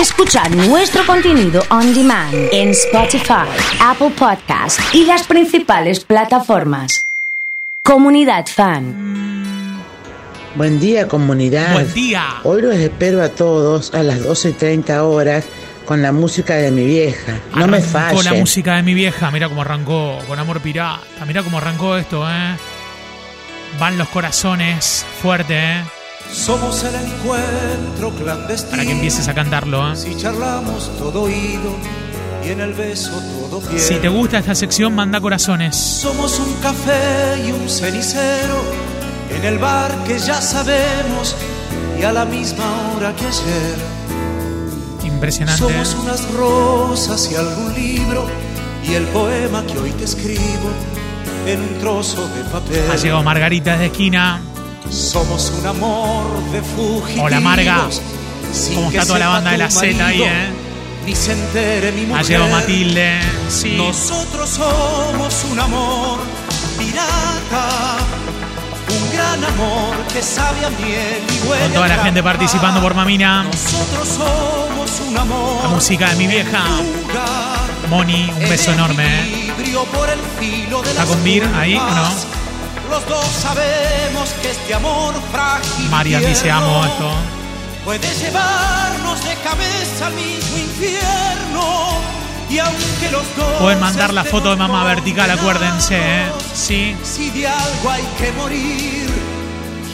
Escuchar nuestro contenido on demand en Spotify, Apple Podcast y las principales plataformas. Comunidad Fan. Buen día, comunidad. Buen día. Hoy los espero a todos a las 12 y 30 horas con la música de mi vieja. No me Con la música de mi vieja, mira cómo arrancó, con amor pirata. Mira cómo arrancó esto, ¿eh? Van los corazones fuerte, ¿eh? Somos el encuentro clandestino. Para que empieces a cantarlo, ¿eh? Si charlamos todo oído y en el beso todo piel. Si te gusta esta sección, manda corazones. Somos un café y un cenicero en el bar que ya sabemos y a la misma hora que ayer. Impresionante. ¿eh? Somos unas rosas y algún libro y el poema que hoy te escribo en un trozo de papel. Ha llegado Margarita desde esquina. Somos un amor de fugitivos. Hola, Marga. ¿Cómo está toda la banda de la Z ahí, eh? Ni se entere mi mujer. Ha llegado Matilde. Sí. Nosotros somos un amor pirata. Un gran amor que sabe a miel y huele Con toda la gente participando por Mamina. Nosotros somos un amor. La música de mi vieja. Moni, un beso en enorme. ¿eh? ¿Está con Vir ahí o no? Los dos sabemos que este amor frágil. y Marian dice amo esto. Puede llevarnos de cabeza al mismo infierno. Y aunque los dos. Pueden mandar la foto de mamá vertical, acuérdense, ¿eh? Sí. Si de algo hay que morir,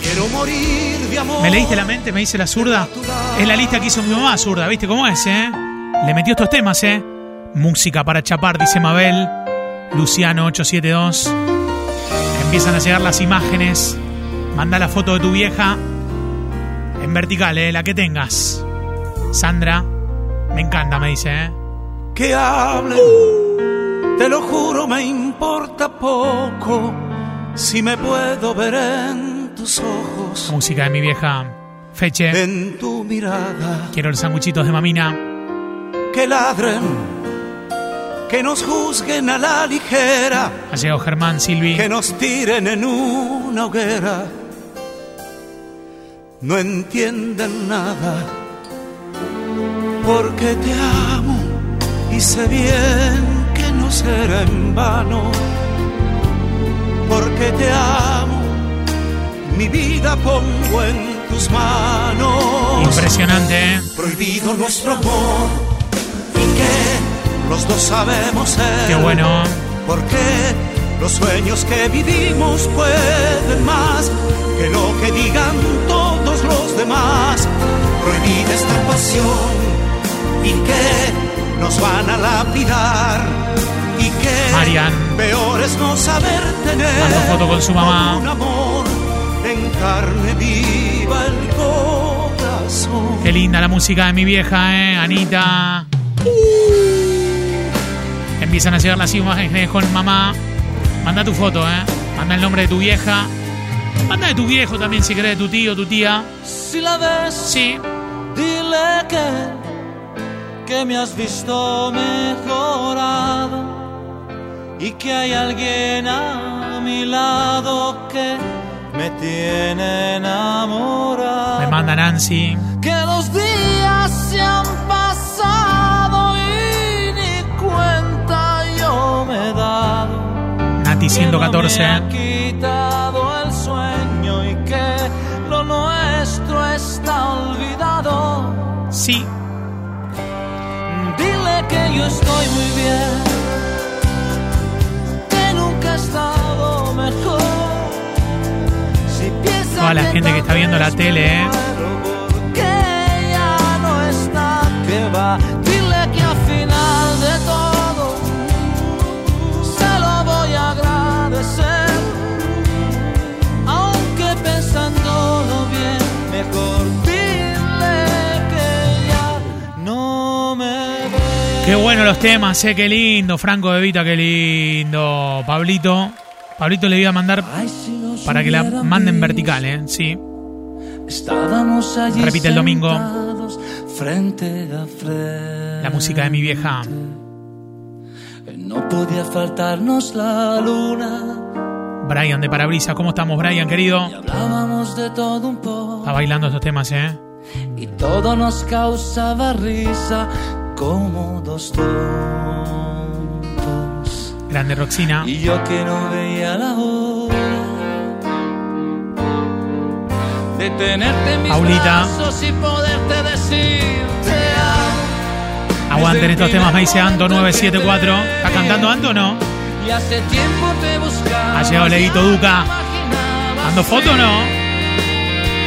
quiero morir de amor. ¿Me leíste la mente? ¿Me dice la zurda? Es la lista que hizo mi mamá zurda, ¿viste cómo es, eh? Le metió estos temas, ¿eh? Música para chapar, dice Mabel. Luciano 872. Empiezan a llegar las imágenes. Manda la foto de tu vieja. En vertical, ¿eh? La que tengas. Sandra. Me encanta, me dice, ¿eh? Que hable, te lo juro, me importa poco. Si me puedo ver en tus ojos, Música de mi vieja. Feche. en tu mirada. Quiero los sanguchitos de mamina. que ladren, que nos juzguen a la ligera, Ha llegado Germán, Silvi. que nos tiren en una hoguera. No entienden nada, porque te amo y sé bien que no será en vano, porque te amo, mi vida pongo en tus manos Impresionante, ¿eh? prohibido nuestro amor y que los dos sabemos ser. Qué bueno. Porque los sueños que vivimos pueden más que lo que digan todos los demás. Prohibida esta pasión y que nos van a lapidar y que Marian. peor es no saber tener foto con su mamá. un amor en carne viva el corazón. Qué linda la música de mi vieja, ¿eh? Anita. Empiezan a llegar las imágenes con mamá. Manda tu foto, ¿eh? Manda el nombre de tu vieja. Manda de tu viejo también, si querés, de tu tío, tu tía. Si la ves, Sí. dile que, que me has visto mejorado y que hay alguien a mi lado que me tiene enamorado. Me manda Nancy. Que los días se han pasado 114. ha quitado el sueño y que lo nuestro está olvidado. Sí. Dile que yo estoy muy bien, que nunca he estado mejor. Si Toda la gente que está viendo la tele, ¿eh? porque ya no está, que va. Qué bueno los temas, ¿eh? Qué lindo. Franco de Vita, qué lindo. Pablito. Pablito le iba a mandar para que la manden vertical, ¿eh? Sí. Estábamos allí Repite el domingo. sentados frente a frente. La música de mi vieja. No podía faltarnos la luna. Brian de Parabrisas. ¿Cómo estamos, Brian, querido? Y hablábamos de todo un poco. Está bailando estos temas, ¿eh? y todo nos causaba risa como dos tontos. Grande Roxina. Y yo que no veía la hora de tenerte en mis Paulita. brazos y poderte decir te amo. Aguanten estos temas, me dice Ando 974. ¿Está cantando Ando o no? Y hace tiempo te buscaba. Ha llegado Leguito Duca. ¿Ando foto o no?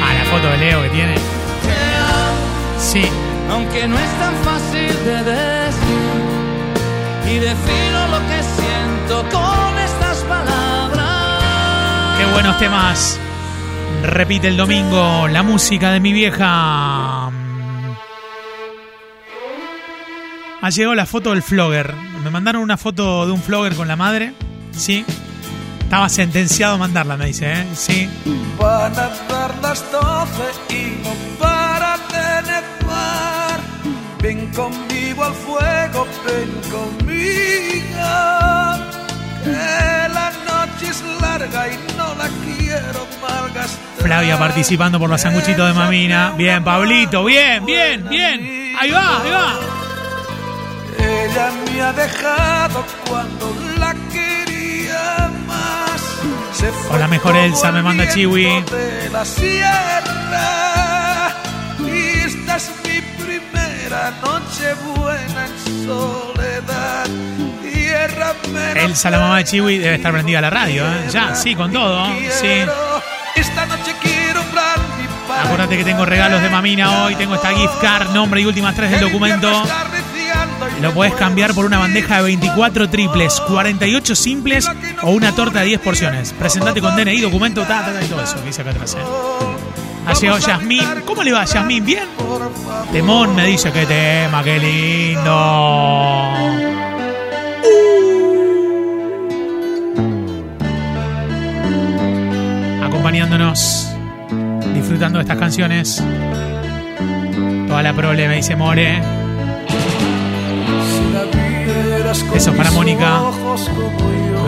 Ah, la foto de Leo que tiene. Sí. Aunque no es tan fácil de decir. Y defino lo que siento con estas palabras. Qué buenos temas. Repite el domingo la música de mi vieja. Ha llegado la foto del flogger. Me mandaron una foto de un flogger con la madre. Sí. Estaba sentenciado a mandarla, me dice, ¿eh? Sí. Van a dar las doce y no nevar. Ven conmigo al fuego, ven conmigo. Que la noche es larga y no la quiero malgastar. Flavia participando por los sanguchitos de mamina. Bien, Pablito, bien, bien, bien. Ahí va, ahí va. Ella me ha dejado cuando la quería más. Se fue Con la mejor Elsa, me manda Chiwi. de la sierra. Es mi primera noche buena en soledad. Tierra me Elsa, la mamá de Chiwi, debe estar prendida a la radio, ¿eh? Ya, sí, con todo, sí. Esta noche quiero Acuérdate que tengo regalos de mamina hoy. Tengo esta gift card, nombre y últimas tres del El documento. Lo puedes cambiar por una bandeja de 24 triples, 48 simples o una torta de 10 porciones. Presentate con DNI, documento, ta, ta, ta, y todo eso que dice acá atrás. ¿eh? Ha llegado Yasmín. ¿Cómo le va, Yasmín? ¿Bien? Temón me dice que tema, qué lindo. Acompañándonos, disfrutando de estas canciones. Toda la prole me dice More. La Eso para mis Mónica.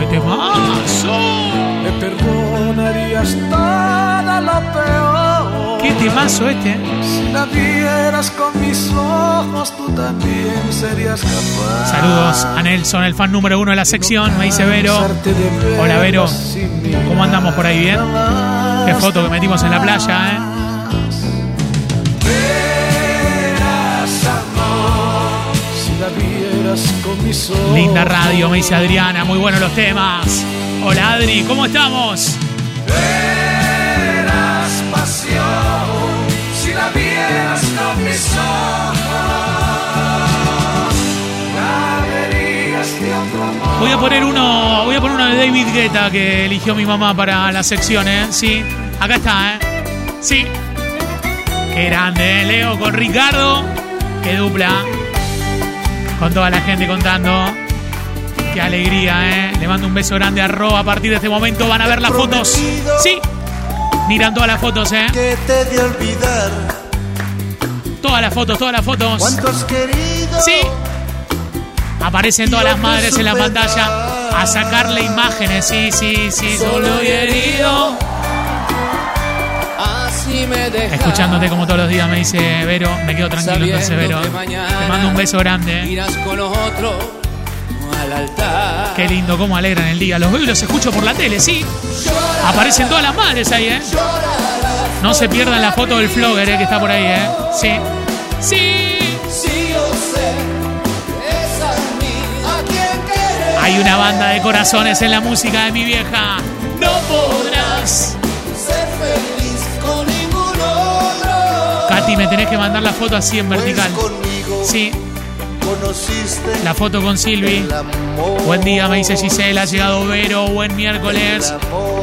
¡Qué temazo! me perdonarías todo lo peor. ¡Qué temazo este! Si la vieras con mis ojos, tú también serías capaz. Saludos a Nelson, el fan número uno de la sección, me dice Vero. Hola, Vero. ¿Cómo andamos por ahí? ¿Bien? Qué foto que metimos en la playa, ¿eh? Linda radio, me dice Adriana. Muy buenos los temas. Hola Adri, ¿cómo estamos? Voy a poner uno, voy a poner uno de David Guetta que eligió mi mamá para la sección, ¿eh? Sí, acá está, ¿eh? Sí. Qué grande, ¿eh? Leo con Ricardo. Qué dupla. Con toda la gente contando. Qué alegría, ¿eh? Le mando un beso grande a Ro. A partir de este momento van a ver las fotos. Sí. Miran todas las fotos, ¿eh? que te de olvidar Todas las fotos, todas las fotos. cuánto has querido Sí. Aparecen todas las madres en la pantalla a sacarle imágenes. Sí, sí, sí, solo y herido. Así me dejas. Escuchándote como todos los días, me dice Vero. Me quedo tranquilo entonces, Vero. Te mando un beso grande. Irás con otro al altar. Qué lindo, cómo alegran el día. Los veo y los escucho por la tele, sí. Aparecen todas las madres ahí, ¿eh? No se pierdan la foto del flogger, ¿eh? Que está por ahí, ¿eh? Sí. Sí. Si yo sé, es a mí a quien querer. Hay una banda de corazones en la música de mi vieja. No podrás. Ser feliz con ningún otro. Katy, me tenés que mandar la foto así en vertical. Sí, la foto con Silvi. Buen día, me dice Gisela. Ha llegado Vero. Buen miércoles.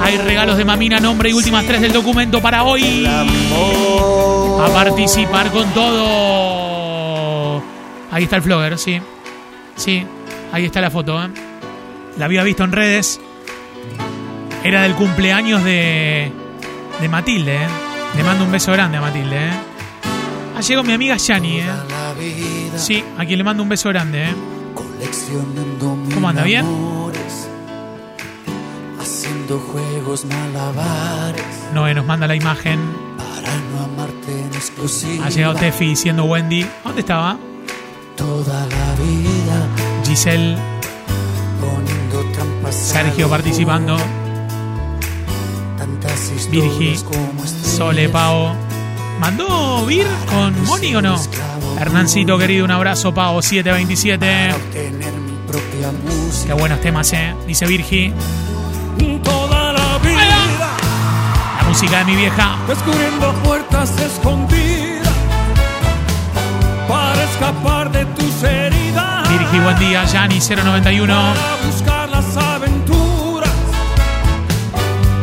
Hay regalos de mamina, nombre y últimas tres del documento para hoy. A participar con todo. Ahí está el flogger, sí. Sí, ahí está la foto. ¿eh? La había visto en redes. Era del cumpleaños de, de Matilde. ¿eh? Le mando un beso grande a Matilde. ¿eh? Ha llegado mi amiga Yani. ¿eh? Vida Sí, a quien le mando un beso grande. ¿eh? coleccionando ¿Cómo anda, bien? amores, haciendo juegos malabares Noé nos manda la imagen. para no amarte en exclusiva. Ha llegado Tefi diciendo Wendy. ¿Dónde estaba? Toda la vida Giselle, poniendo trampas. Sergio participando. Tantas Virgi. Sole, Pao. ¿Mandó Vir con Moni o no? Hernancito, querido, un abrazo, Pao, 727. Para obtener mi propia música. Qué buenos temas, eh. Dice Virgi. Toda la vida La música de mi vieja. descubriendo puertas escondidas para escapar de tus heridas. Virgi, buen día. Yani, 091. Para buscar las aventuras.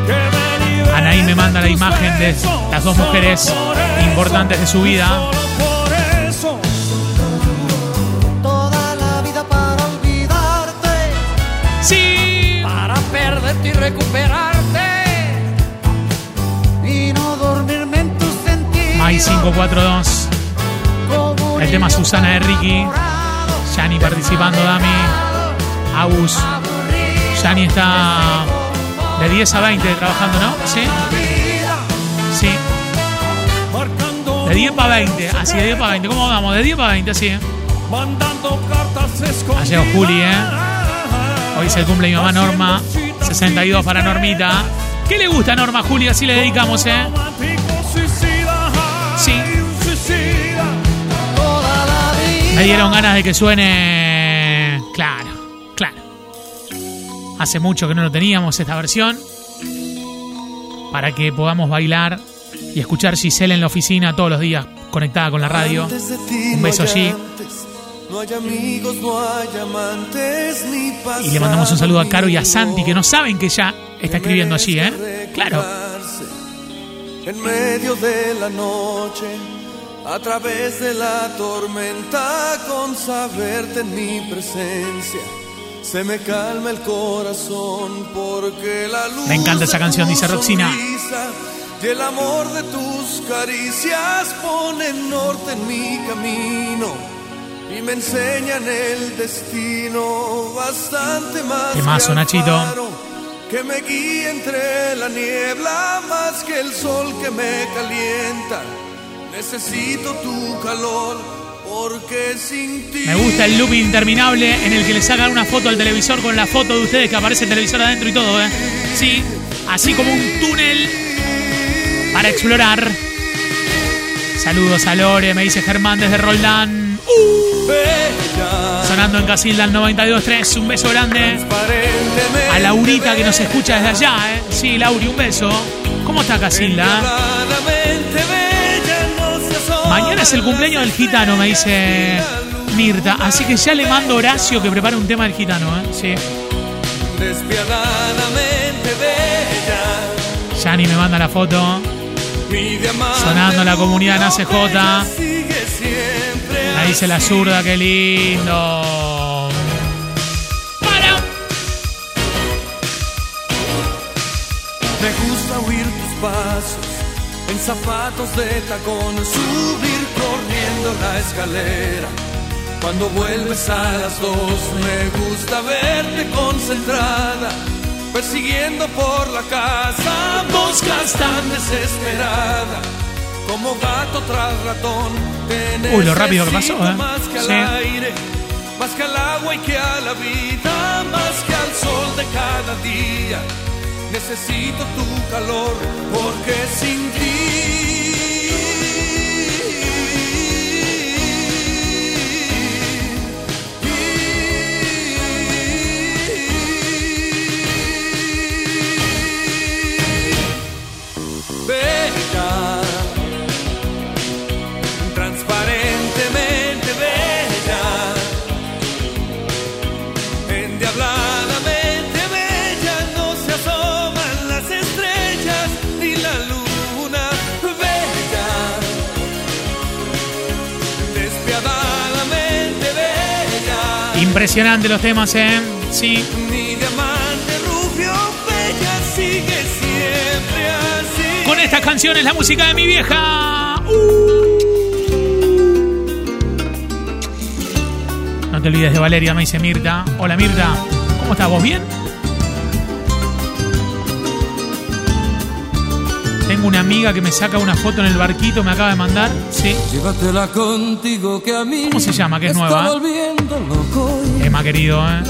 que me Anaí me manda la imagen de las dos mujeres importantes de su vida. Recuperarte. Y no dormirme en tus sentidos. Mai 542. como un El tema Susana de Ricky. Yani participando, Dami. Agus. Yani está de 10 a 20 trabajando, ¿no? Sí. Sí. De 10 para 20. Así, de 10 para 20. ¿Cómo vamos? De 10 para 20, así. mandando cartas escondidas. Ha llegado Juli, ¿eh? Hoy es el cumple de mi mamá Norma. 62 para Normita. ¿Qué le gusta a Norma, Juli? Así le dedicamos, ¿eh? Sí. Me dieron ganas de que suene. Claro, claro. Hace mucho que no lo teníamos esta versión. Para que podamos bailar y escuchar Giselle en la oficina todos los días conectada con la radio. Un beso allí. No hay amigos, no hay amantes, ni Y le mandamos un saludo a Caro y a Santi, que no saben que ya está escribiendo allí, ¿eh? Claro. En medio de la noche, a través de la tormenta, con saberte en mi presencia, se me calma el corazón porque la luz. Me encanta esa canción, dice Roxina. sonrisa Y el amor de tus caricias ponen norte en mi camino y me enseñan el destino bastante más. Que al Nachito. Que me guíe entre la niebla más que el sol que me calienta. Necesito tu calor porque sin ti. Me gusta el loop interminable en el que le sacan una foto al televisor con la foto de ustedes que aparece el televisor adentro y todo, ¿eh? Sí, así como un túnel para explorar. Saludos a Lore, me dice Germán desde Roldán. Uh, sonando en Casilda al 92.3. Un beso grande a Laurita que nos escucha desde allá, ¿eh? Sí, Lauri, un beso. ¿Cómo está Casilda? Mañana es el cumpleaños del gitano, me dice Mirta. Así que ya le mando a Horacio que prepare un tema del gitano, ¿eh? Sí. Despiadadamente bella, Yani me manda la foto. Sonando la comunidad en ACJ. Dice la zurda, qué lindo. Me gusta oír tus pasos en zapatos de tacón, subir corriendo la escalera. Cuando vuelves a las dos, me gusta verte concentrada, persiguiendo por la casa, moscas tan desesperada. Como gato tras ratón, Uy, lo rápido que pasó, ¿eh? Más que al Sí. aire, más que al agua y que a la vida, más que al sol de cada día. Necesito tu calor porque sin ti. Impresionante los temas, ¿eh? Sí. mi diamante rubio bella sigue siempre así. Con estas canciones, la música de mi vieja. Uh. No te olvides de Valeria, me dice Mirta. Hola Mirta, ¿cómo estás? ¿Vos bien? Tengo una amiga que me saca una foto en el barquito, me acaba de mandar. Sí. Llévatela contigo que a mí ¿Cómo se llama? Que es nueva, está volviendo loco y Emma, querido, ¿eh?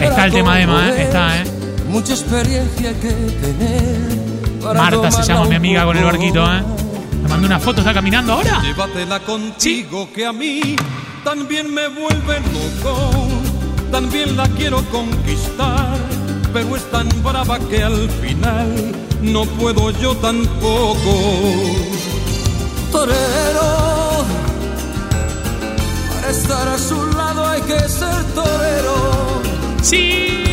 Está el tema de Emma, ¿eh? Está, ¿eh? Mucha experiencia que tener Marta se llama mi amiga con el barquito, ¿eh? Me mandó una foto, ¿está caminando ahora? Llévatela contigo que a mí también me vuelve loco. También la quiero conquistar, pero es tan brava que al final no puedo yo tampoco. torero. Estar a su lado hay que ser torero. Sí.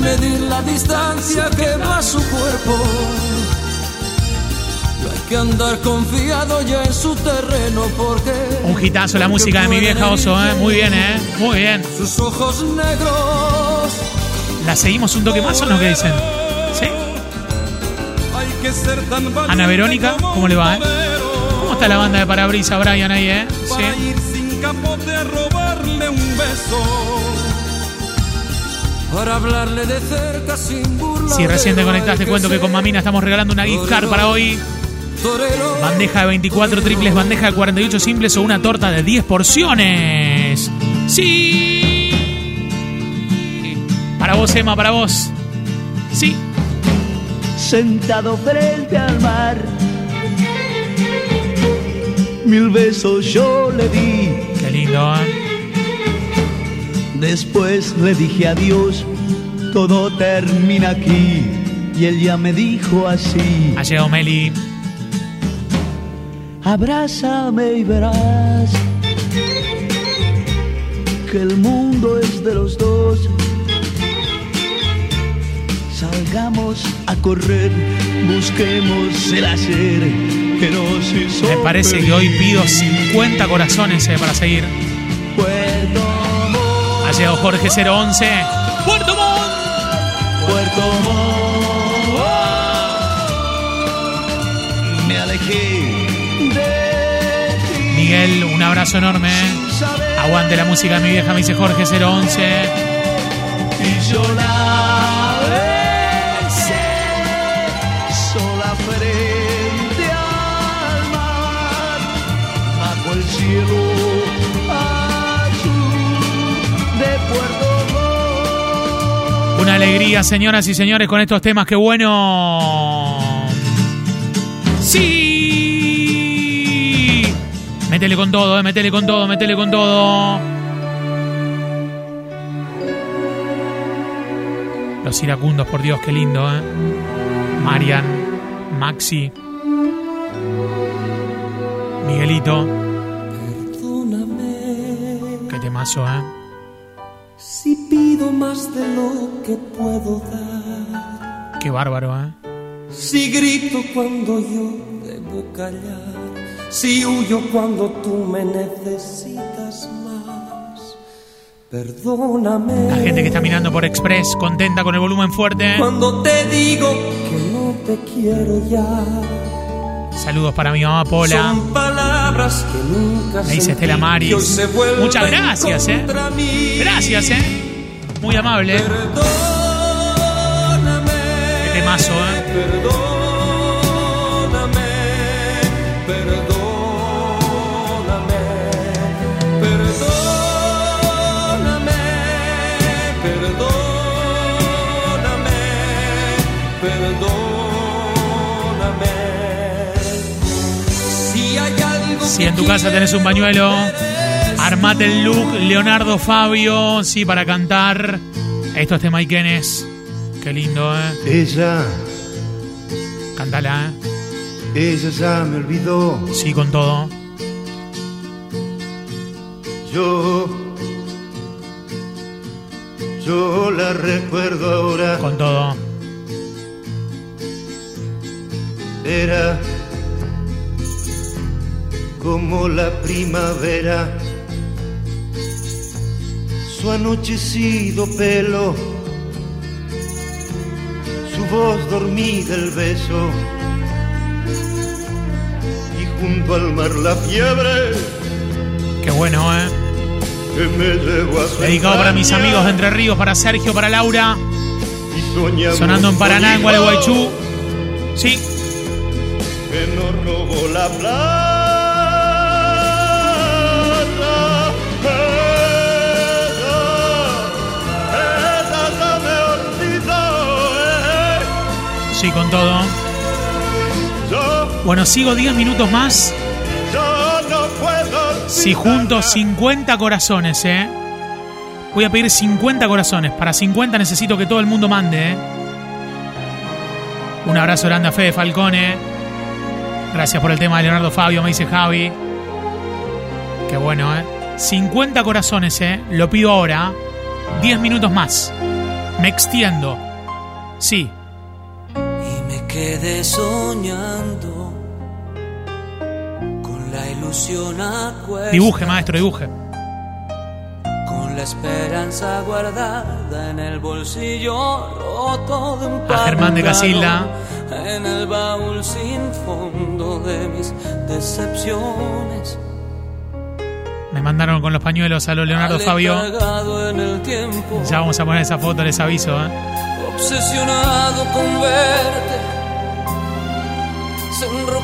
Medir la distancia que va a su cuerpo. No hay que andar confiado ya en su terreno porque. Un hitazo la música de mi vieja Oso, ¿eh? Muy bien, ¿eh? Muy bien. Sus ojos negros. ¿La seguimos un toque más o no? ¿Qué dicen? ¿Sí? Hay que ser tan Ana Verónica, ¿cómo le va, eh? ¿Cómo está la banda de Parabrisa, Brian, ahí, eh? Sí. Capote a robarle un beso. Para hablarle de cerca sin burla. Si recién te conectaste, cuento que con Mamina estamos regalando una gift card para hoy. Torero. Bandeja de 24 triples, bandeja de 48 simples o una torta de 10 porciones. ¡Sí! Para vos, Emma, para vos. Sí. sentado frente al mar. Mil besos yo le di, Después le dije adiós, todo termina aquí. Y él ya me dijo así, Ha llegado Meli. abrázame y verás que el mundo es de los dos. Salgamos a correr, busquemos el hacer Me parece que hoy pido feliz. 50 corazones eh, para seguir. Ha llegado Jorge 011. ¡Puerto Montt! Puerto Montt. Me alejé de ti. Miguel, un abrazo enorme. eh. Aguante la música, mi vieja, me dice Jorge 011. Y alegría, señoras y señores, con estos temas. ¡Qué bueno! ¡Sí! Métele con todo, eh, métele con todo, métele con todo. Los iracundos, por Dios, qué lindo, ¿eh? Marian, Maxi, Miguelito. Perdóname Qué temazo, ¿eh? Si pido más de lo que puedo dar. Qué bárbaro, ¿eh? Si grito cuando yo debo callar, si huyo cuando tú me necesitas más, perdóname. La gente que está mirando por Express, contenta con el volumen fuerte. Cuando te digo que no te quiero ya, Saludos para mi mamá Pola. son palabras que nunca Me dice Estela Maris. Muchas gracias, eh. Gracias, ¿eh? Muy amable. Perdóname. Qué temazo, ¿eh? Perdóname, perdóname, perdóname, perdóname, perdóname. Si en tu casa tenés un pañuelo, armate el look Leonardo Fabio, sí, para cantar. Esto es de Maiquenes. Qué lindo, ¿eh? Ella, Cántala, ella ya me olvidó. ¿eh? Sí, con todo. Yo, yo la recuerdo ahora. Con todo. Era como la primavera. Su anochecido pelo, su voz dormida, el beso. Y junto al mar la fiebre Qué bueno, ¿eh? que me a Dedicado para mis amigos de Entre Ríos, para Sergio, para Laura. Sonando en Paraná, en. Gualeguaychú. Sí, que nos robó la plata. Sí, con todo. Bueno, sigo 10 minutos más. Si junto 50 corazones, ¿eh? Voy a pedir 50 corazones. Para 50 necesito que todo el mundo mande, ¿eh? Un abrazo grande a Fede Falcone. Gracias por el tema de Leonardo Fabio, me dice Javi. Qué bueno, ¿eh? 50 corazones, ¿eh? Lo pido ahora. 10 minutos más. Me extiendo. Sí. Quedé soñando con la ilusión a cuestas, Dibuje, maestro, dibuje. con la esperanza guardada en el bolsillo roto de un A Germán de Casilda. en el baúl sin fondo de mis decepciones Me mandaron con los pañuelos a lo Leonardo Fabio. Ya vamos a poner esa foto, les aviso, ¿eh? obsesionado con verte.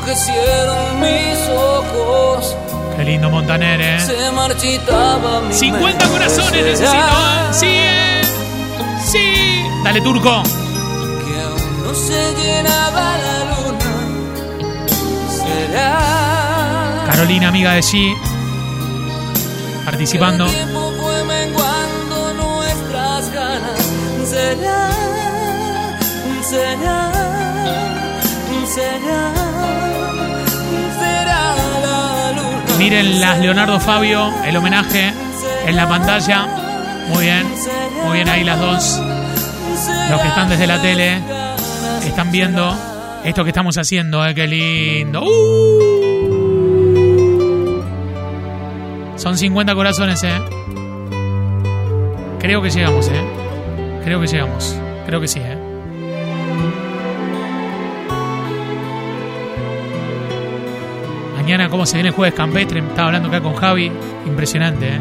Enrojecieron mis ojos, Qué lindo Montaner, ¿eh? se marchitaba mi 50 mente. corazones necesito, ¿eh? Sí, ¿eh? Sí. Dale, Turco. Que aún no se llenaba la luna. Será. Carolina, amiga de G. Participando. El tiempo fue menguando nuestras ganas. Será. Será. Será Miren las Leonardo Fabio, el homenaje en la pantalla. Muy bien. Muy bien ahí las dos. Los que están desde la tele están viendo esto que estamos haciendo, ¿eh? Qué lindo. ¡Uh! Son 50 corazones, ¿eh? Creo que llegamos, ¿eh? Creo que llegamos. Creo que sí, ¿eh? Mañana, ¿cómo se viene el jueves campestre? Estaba hablando acá con Javi. Impresionante, ¿eh?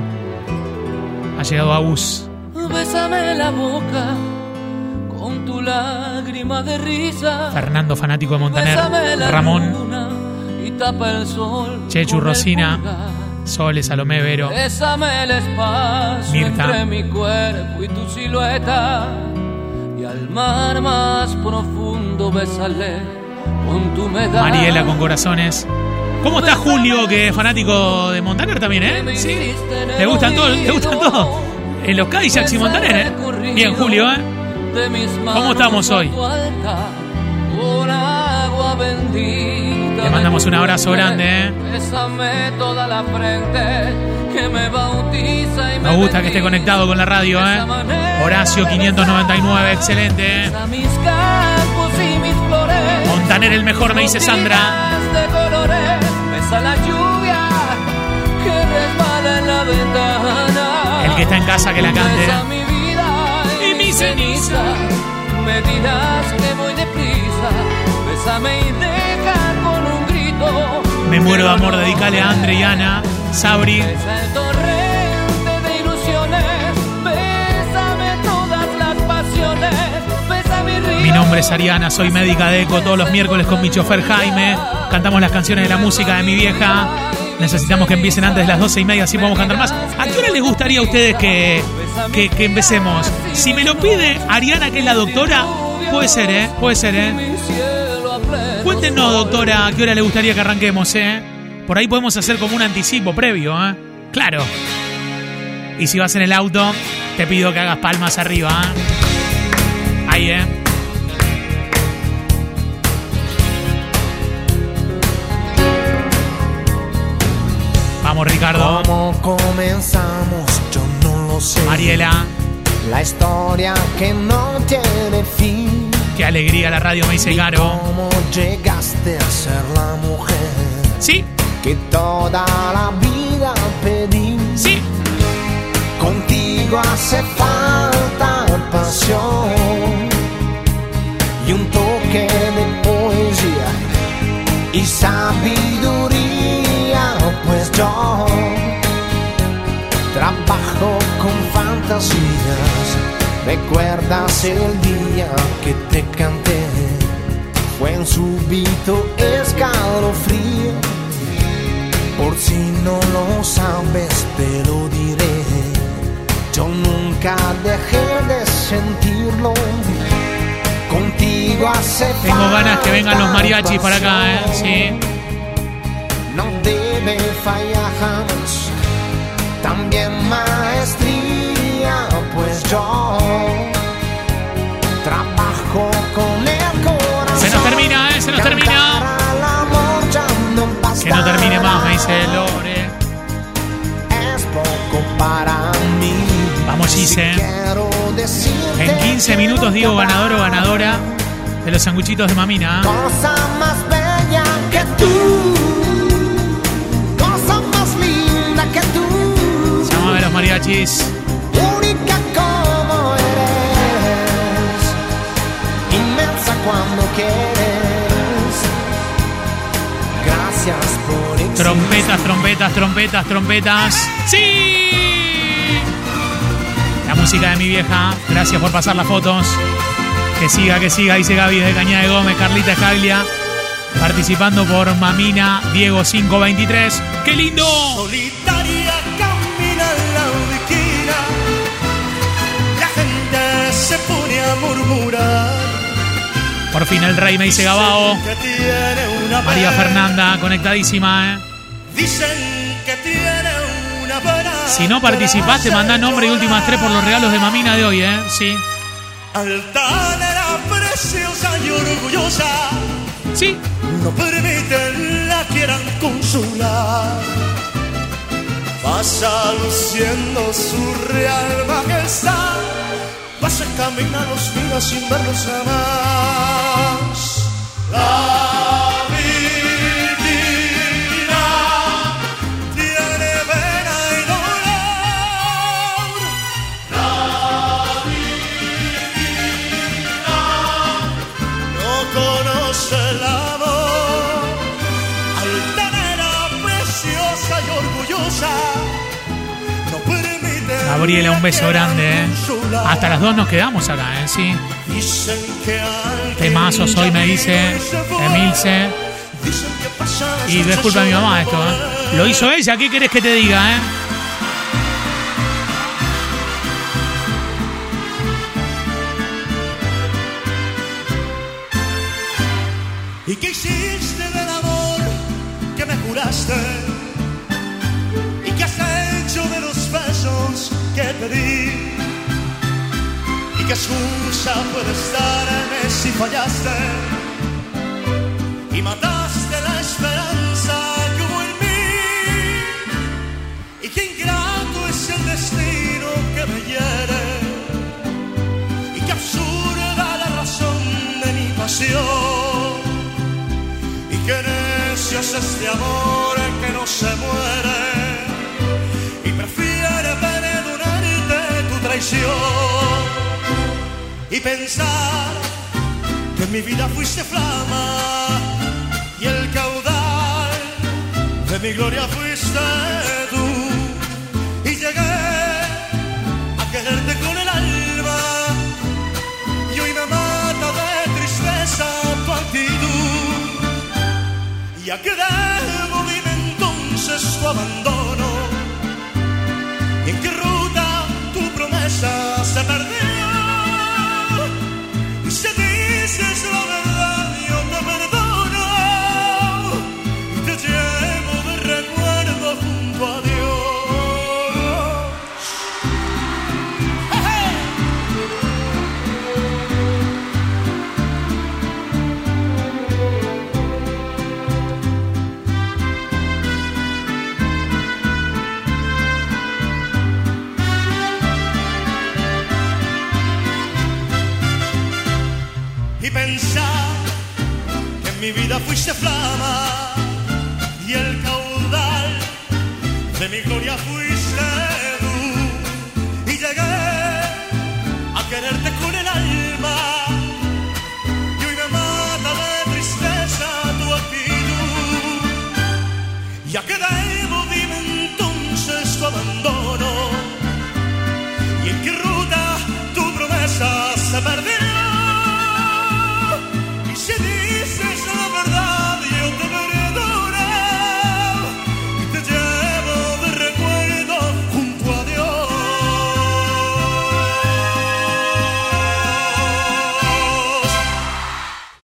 Ha llegado Agus. Bésame la boca con tu lágrima de risa. Fernando, fanático de Montaner. Ramón, luna y tapa el sol. Chechu, Rosina. Sole, Salomé, Vero. Bésame el espacio Mirta. entre mi cuerpo y tu silueta. Y al mar más profundo bésale con tu medalla. Mariela con corazones. ¿Cómo está Julio, que es fanático de Montaner también, eh? Sí. ¿Le gustan todos? ¿Le gustan todos? En los Cadillacs y Montaner, eh. Bien, Julio, eh. ¿Cómo estamos hoy? Le mandamos un abrazo grande, eh. Nos gusta que esté conectado con la radio, eh. Horacio 599, excelente, eh. Montaner el mejor, me dice Sandra. La lluvia que resbala en la ventana. El que está en casa que la cante. Mi vida y, mi ceniza. Me dirás que voy deprisa. Bésame y deja con un grito. Me muero de amor, dedicale a Andre y Ana, Sabri. Nombre es Ariana, soy médica de eco todos los miércoles con mi chofer Jaime. Cantamos las canciones de la música de mi vieja. Necesitamos que empiecen antes de las 12 y media, así podemos cantar más. ¿A qué hora les gustaría a ustedes que, que, empecemos? Si me lo pide Ariana, que es la doctora, puede ser, ¿eh? Puede ser, ¿eh? Cuéntenos, doctora, a qué hora le gustaría que arranquemos, ¿eh? Por ahí podemos hacer como un anticipo previo, ¿eh? Claro. Y si vas en el auto, te pido que hagas palmas arriba, ¿eh? Ahí, ¿eh? Vamos, Ricardo. ¿Cómo comenzamos? Yo no lo sé. Mariela, La historia que no tiene fin. qué alegría la radio, me dice Caro. ¿Cómo llegaste a ser la mujer Sí, que toda la vida pedí? sí. Contigo hace falta fantasías. ¿Recuerdas el día que te canté? Fue un súbito escalofrío. Por si no lo sabes, te lo diré. Yo nunca dejé de sentirlo. Contigo hace Tengo ganas que vengan los mariachis para acá, ¿eh? Sí. no debe fallar jamás. Yo trabajo con el corazón. Se nos termina, ¿eh? Se nos termina. Que no termine más, me dice Lore. Es poco para mí. Vamos, Gise. En 15 minutos digo ganador o ganadora de los sanguchitos de Mamina. ¿eh? Cosa más bella que tú. Cosa más linda que tú. Llámame a los mariachis. Cuando quieres. Gracias por existir. Trompetas, trompetas, trompetas, trompetas. ¡Sí! La música de mi vieja. Gracias por pasar las fotos. Que siga, que siga, dice Gaby de Cañada de Gómez, Carlita Escaglia. Participando por Mamina, Diego 523. ¡Qué lindo! Solitaria camina en la ubiquina, la gente se pone a murmurar. Por fin el rey me dice Gabao. María. Fernanda, conectadísima, ¿eh? Dicen que tiene una pena. Si no participaste, mandá nombre y últimas tres por los regalos de Mamina de hoy, ¿eh? Sí. Altanera preciosa y orgullosa. Sí. No permiten la quieran consolar. Pasa luciendo su real majestad. Pasa camina los mira sin verlos jamás. Gabriela, un beso grande, ¿eh? Hasta las dos nos quedamos acá, ¿eh? Sí. Temazos hoy me dice. Emilce. Y cosas disculpa a mi mamá esto, ¿eh? Lo hizo ella, ¿qué querés que te diga, eh? ¿Y qué que te di? ¿Y qué excusa puedes darme si fallaste? Y mataste la esperanza que hubo en mí. ¿Y qué ingrato es el destino que me hiere? ¿Y qué absurda la razón de mi pasión? Y qué necio es este amor que no se muere y pensar que en mi vida fuiste flama y el caudal de mi gloria fuiste tú. Y llegué a quererte con el alma y hoy me mata de tristeza tu actitud. ¿Y a qué debo dime entonces tu abandono? slow mi vida fuiste flama y el caudal de mi gloria fuiste